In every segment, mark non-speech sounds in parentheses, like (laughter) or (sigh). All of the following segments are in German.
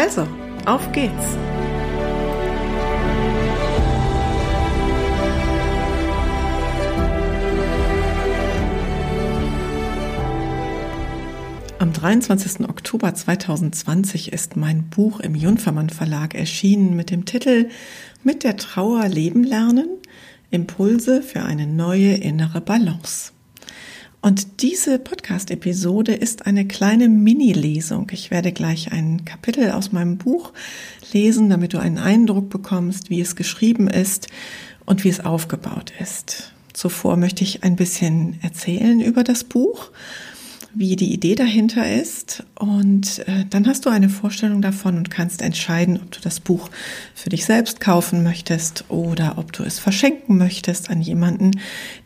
Also, auf geht's! Am 23. Oktober 2020 ist mein Buch im Junfermann Verlag erschienen mit dem Titel Mit der Trauer leben lernen, Impulse für eine neue innere Balance. Und diese Podcast-Episode ist eine kleine Mini-Lesung. Ich werde gleich ein Kapitel aus meinem Buch lesen, damit du einen Eindruck bekommst, wie es geschrieben ist und wie es aufgebaut ist. Zuvor möchte ich ein bisschen erzählen über das Buch wie die Idee dahinter ist. Und äh, dann hast du eine Vorstellung davon und kannst entscheiden, ob du das Buch für dich selbst kaufen möchtest oder ob du es verschenken möchtest an jemanden,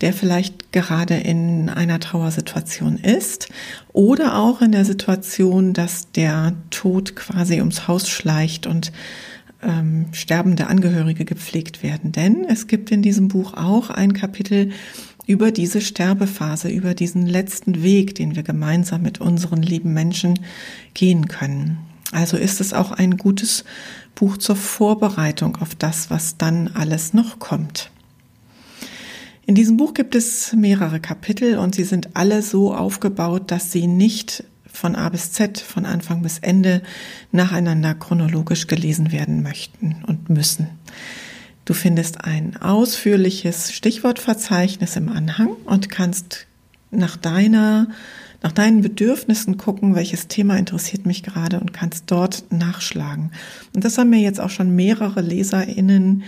der vielleicht gerade in einer Trauersituation ist oder auch in der Situation, dass der Tod quasi ums Haus schleicht und ähm, sterbende Angehörige gepflegt werden. Denn es gibt in diesem Buch auch ein Kapitel, über diese Sterbephase, über diesen letzten Weg, den wir gemeinsam mit unseren lieben Menschen gehen können. Also ist es auch ein gutes Buch zur Vorbereitung auf das, was dann alles noch kommt. In diesem Buch gibt es mehrere Kapitel und sie sind alle so aufgebaut, dass sie nicht von A bis Z, von Anfang bis Ende nacheinander chronologisch gelesen werden möchten und müssen. Du findest ein ausführliches Stichwortverzeichnis im Anhang und kannst nach deiner nach deinen Bedürfnissen gucken, welches Thema interessiert mich gerade und kannst dort nachschlagen. Und das haben mir jetzt auch schon mehrere LeserInnen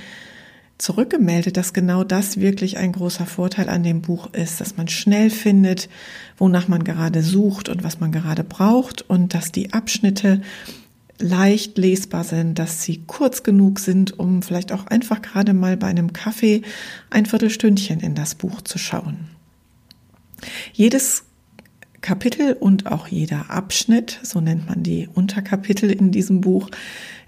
zurückgemeldet, dass genau das wirklich ein großer Vorteil an dem Buch ist, dass man schnell findet, wonach man gerade sucht und was man gerade braucht und dass die Abschnitte leicht lesbar sind, dass sie kurz genug sind, um vielleicht auch einfach gerade mal bei einem Kaffee ein Viertelstündchen in das Buch zu schauen. Jedes Kapitel und auch jeder Abschnitt, so nennt man die Unterkapitel in diesem Buch,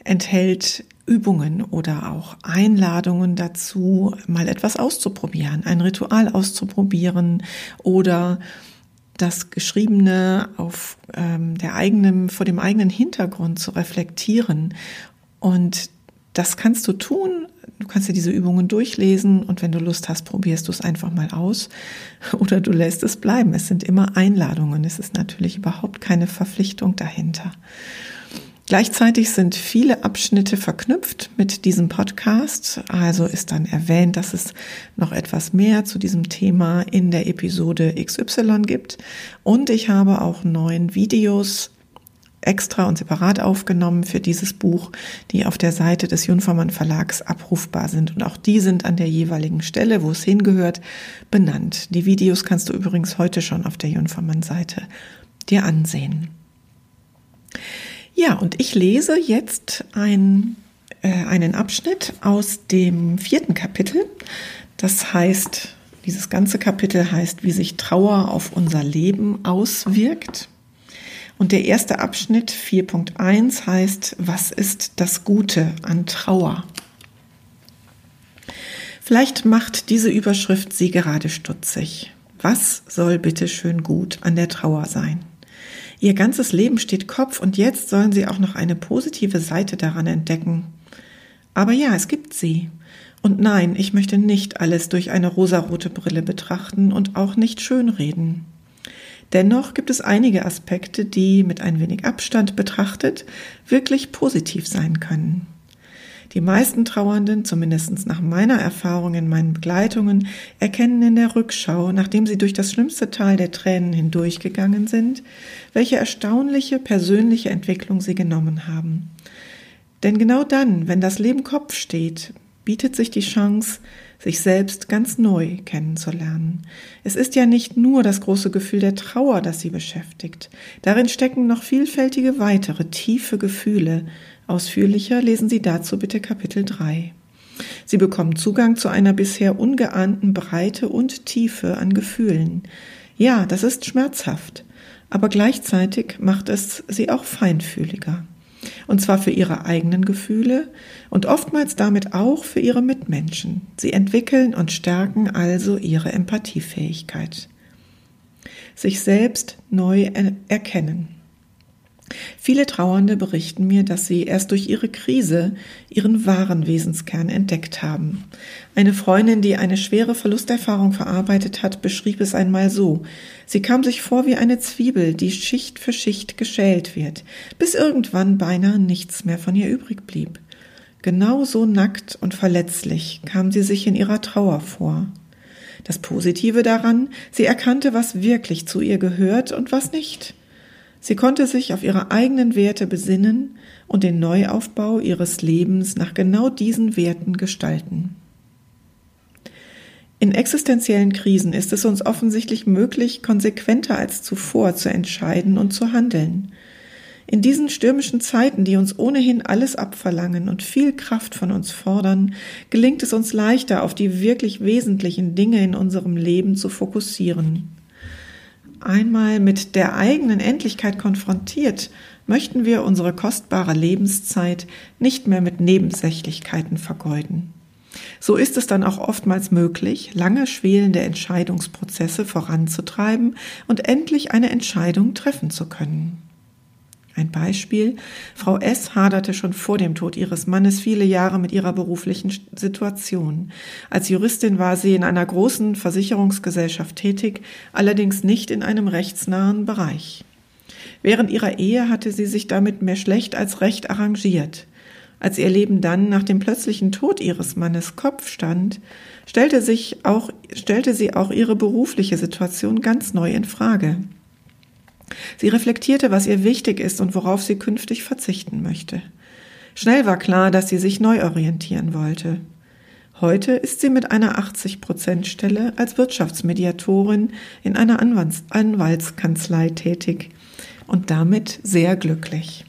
enthält Übungen oder auch Einladungen dazu, mal etwas auszuprobieren, ein Ritual auszuprobieren oder das Geschriebene auf ähm, der eigenen, vor dem eigenen Hintergrund zu reflektieren. Und das kannst du tun. Du kannst dir diese Übungen durchlesen und wenn du Lust hast, probierst du es einfach mal aus (laughs) oder du lässt es bleiben. Es sind immer Einladungen. Es ist natürlich überhaupt keine Verpflichtung dahinter. Gleichzeitig sind viele Abschnitte verknüpft mit diesem Podcast. Also ist dann erwähnt, dass es noch etwas mehr zu diesem Thema in der Episode XY gibt. Und ich habe auch neun Videos extra und separat aufgenommen für dieses Buch, die auf der Seite des Junfermann Verlags abrufbar sind. Und auch die sind an der jeweiligen Stelle, wo es hingehört, benannt. Die Videos kannst du übrigens heute schon auf der Junfermann Seite dir ansehen. Ja, und ich lese jetzt ein, äh, einen Abschnitt aus dem vierten Kapitel. Das heißt, dieses ganze Kapitel heißt, wie sich Trauer auf unser Leben auswirkt. Und der erste Abschnitt 4.1 heißt, was ist das Gute an Trauer? Vielleicht macht diese Überschrift Sie gerade stutzig. Was soll bitte schön gut an der Trauer sein? Ihr ganzes Leben steht Kopf und jetzt sollen Sie auch noch eine positive Seite daran entdecken. Aber ja, es gibt sie. Und nein, ich möchte nicht alles durch eine rosarote Brille betrachten und auch nicht schönreden. Dennoch gibt es einige Aspekte, die mit ein wenig Abstand betrachtet wirklich positiv sein können. Die meisten Trauernden, zumindest nach meiner Erfahrung in meinen Begleitungen, erkennen in der Rückschau, nachdem sie durch das schlimmste Tal der Tränen hindurchgegangen sind, welche erstaunliche persönliche Entwicklung sie genommen haben. Denn genau dann, wenn das Leben Kopf steht, bietet sich die Chance, sich selbst ganz neu kennenzulernen. Es ist ja nicht nur das große Gefühl der Trauer, das sie beschäftigt. Darin stecken noch vielfältige weitere tiefe Gefühle. Ausführlicher lesen Sie dazu bitte Kapitel 3. Sie bekommen Zugang zu einer bisher ungeahnten Breite und Tiefe an Gefühlen. Ja, das ist schmerzhaft, aber gleichzeitig macht es sie auch feinfühliger. Und zwar für ihre eigenen Gefühle und oftmals damit auch für ihre Mitmenschen. Sie entwickeln und stärken also ihre Empathiefähigkeit. Sich selbst neu erkennen. Viele Trauernde berichten mir, dass sie erst durch ihre Krise ihren wahren Wesenskern entdeckt haben. Eine Freundin, die eine schwere Verlusterfahrung verarbeitet hat, beschrieb es einmal so. Sie kam sich vor wie eine Zwiebel, die Schicht für Schicht geschält wird, bis irgendwann beinahe nichts mehr von ihr übrig blieb. Genauso nackt und verletzlich kam sie sich in ihrer Trauer vor. Das Positive daran, sie erkannte, was wirklich zu ihr gehört und was nicht. Sie konnte sich auf ihre eigenen Werte besinnen und den Neuaufbau ihres Lebens nach genau diesen Werten gestalten. In existenziellen Krisen ist es uns offensichtlich möglich, konsequenter als zuvor zu entscheiden und zu handeln. In diesen stürmischen Zeiten, die uns ohnehin alles abverlangen und viel Kraft von uns fordern, gelingt es uns leichter, auf die wirklich wesentlichen Dinge in unserem Leben zu fokussieren einmal mit der eigenen Endlichkeit konfrontiert, möchten wir unsere kostbare Lebenszeit nicht mehr mit Nebensächlichkeiten vergeuden. So ist es dann auch oftmals möglich, lange schwelende Entscheidungsprozesse voranzutreiben und endlich eine Entscheidung treffen zu können. Ein Beispiel. Frau S. haderte schon vor dem Tod ihres Mannes viele Jahre mit ihrer beruflichen Situation. Als Juristin war sie in einer großen Versicherungsgesellschaft tätig, allerdings nicht in einem rechtsnahen Bereich. Während ihrer Ehe hatte sie sich damit mehr schlecht als recht arrangiert. Als ihr Leben dann nach dem plötzlichen Tod ihres Mannes Kopf stand, stellte sich auch, stellte sie auch ihre berufliche Situation ganz neu in Frage. Sie reflektierte, was ihr wichtig ist und worauf sie künftig verzichten möchte. Schnell war klar, dass sie sich neu orientieren wollte. Heute ist sie mit einer 80-Prozent-Stelle als Wirtschaftsmediatorin in einer Anwaltskanzlei tätig und damit sehr glücklich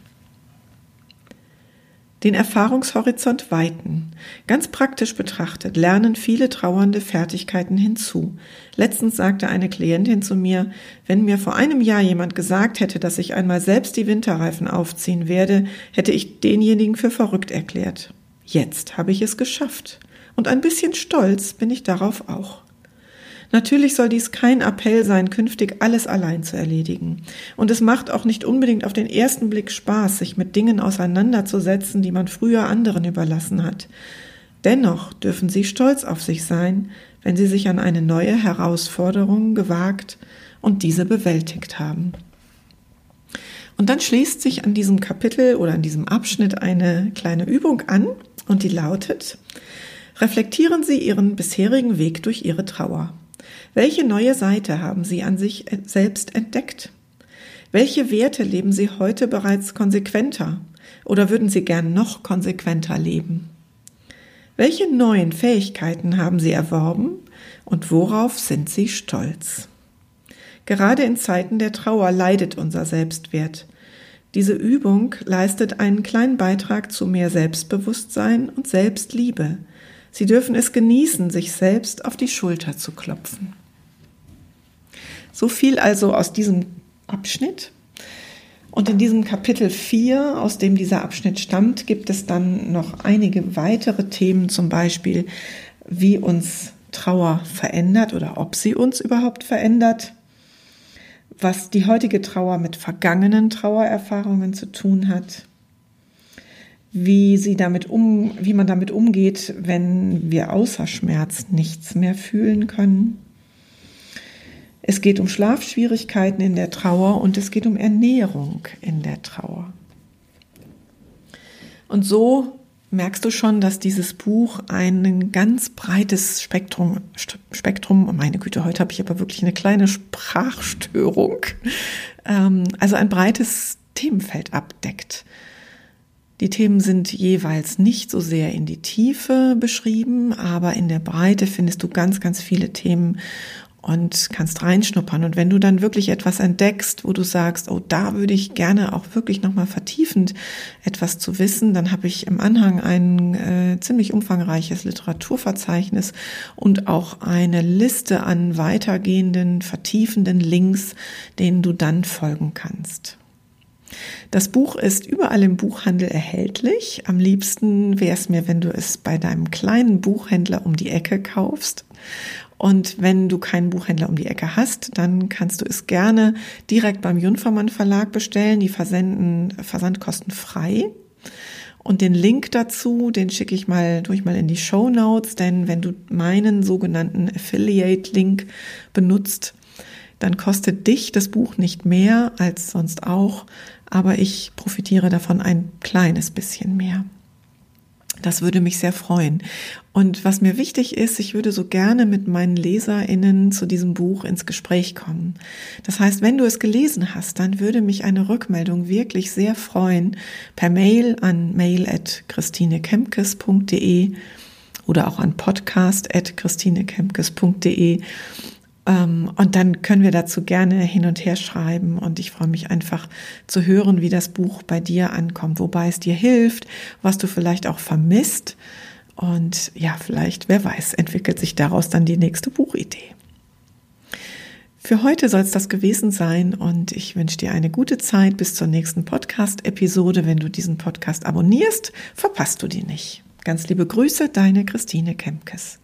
den Erfahrungshorizont weiten. Ganz praktisch betrachtet lernen viele Trauernde Fertigkeiten hinzu. Letztens sagte eine Klientin zu mir, wenn mir vor einem Jahr jemand gesagt hätte, dass ich einmal selbst die Winterreifen aufziehen werde, hätte ich denjenigen für verrückt erklärt. Jetzt habe ich es geschafft. Und ein bisschen stolz bin ich darauf auch. Natürlich soll dies kein Appell sein, künftig alles allein zu erledigen. Und es macht auch nicht unbedingt auf den ersten Blick Spaß, sich mit Dingen auseinanderzusetzen, die man früher anderen überlassen hat. Dennoch dürfen Sie stolz auf sich sein, wenn Sie sich an eine neue Herausforderung gewagt und diese bewältigt haben. Und dann schließt sich an diesem Kapitel oder an diesem Abschnitt eine kleine Übung an und die lautet, reflektieren Sie Ihren bisherigen Weg durch Ihre Trauer. Welche neue Seite haben Sie an sich selbst entdeckt? Welche Werte leben Sie heute bereits konsequenter oder würden Sie gern noch konsequenter leben? Welche neuen Fähigkeiten haben Sie erworben und worauf sind Sie stolz? Gerade in Zeiten der Trauer leidet unser Selbstwert. Diese Übung leistet einen kleinen Beitrag zu mehr Selbstbewusstsein und Selbstliebe. Sie dürfen es genießen, sich selbst auf die Schulter zu klopfen. So viel also aus diesem Abschnitt. Und in diesem Kapitel 4, aus dem dieser Abschnitt stammt, gibt es dann noch einige weitere Themen, zum Beispiel, wie uns Trauer verändert oder ob sie uns überhaupt verändert, was die heutige Trauer mit vergangenen Trauererfahrungen zu tun hat, wie sie damit um, wie man damit umgeht, wenn wir außer Schmerz nichts mehr fühlen können es geht um Schlafschwierigkeiten in der Trauer und es geht um Ernährung in der Trauer. Und so merkst du schon, dass dieses Buch ein ganz breites Spektrum, Spektrum, meine Güte, heute habe ich aber wirklich eine kleine Sprachstörung, ähm, also ein breites Themenfeld abdeckt. Die Themen sind jeweils nicht so sehr in die Tiefe beschrieben, aber in der Breite findest du ganz, ganz viele Themen und kannst reinschnuppern. Und wenn du dann wirklich etwas entdeckst, wo du sagst, oh, da würde ich gerne auch wirklich nochmal vertiefend etwas zu wissen, dann habe ich im Anhang ein äh, ziemlich umfangreiches Literaturverzeichnis und auch eine Liste an weitergehenden, vertiefenden Links, denen du dann folgen kannst. Das Buch ist überall im Buchhandel erhältlich. Am liebsten wäre es mir, wenn du es bei deinem kleinen Buchhändler um die Ecke kaufst. Und wenn du keinen Buchhändler um die Ecke hast, dann kannst du es gerne direkt beim Junfermann Verlag bestellen. Die versenden Versandkosten frei. Und den Link dazu, den schicke ich mal durch mal in die Show Notes, denn wenn du meinen sogenannten Affiliate Link benutzt, dann kostet dich das Buch nicht mehr als sonst auch, aber ich profitiere davon ein kleines bisschen mehr. Das würde mich sehr freuen. Und was mir wichtig ist, ich würde so gerne mit meinen LeserInnen zu diesem Buch ins Gespräch kommen. Das heißt, wenn du es gelesen hast, dann würde mich eine Rückmeldung wirklich sehr freuen per Mail an mail.christinekemkes.de oder auch an podcast.christinekemkes.de und dann können wir dazu gerne hin und her schreiben und ich freue mich einfach zu hören, wie das Buch bei dir ankommt, wobei es dir hilft, was du vielleicht auch vermisst. Und ja, vielleicht, wer weiß, entwickelt sich daraus dann die nächste Buchidee. Für heute soll es das gewesen sein und ich wünsche dir eine gute Zeit bis zur nächsten Podcast-Episode. Wenn du diesen Podcast abonnierst, verpasst du die nicht. Ganz liebe Grüße, deine Christine Kemkes.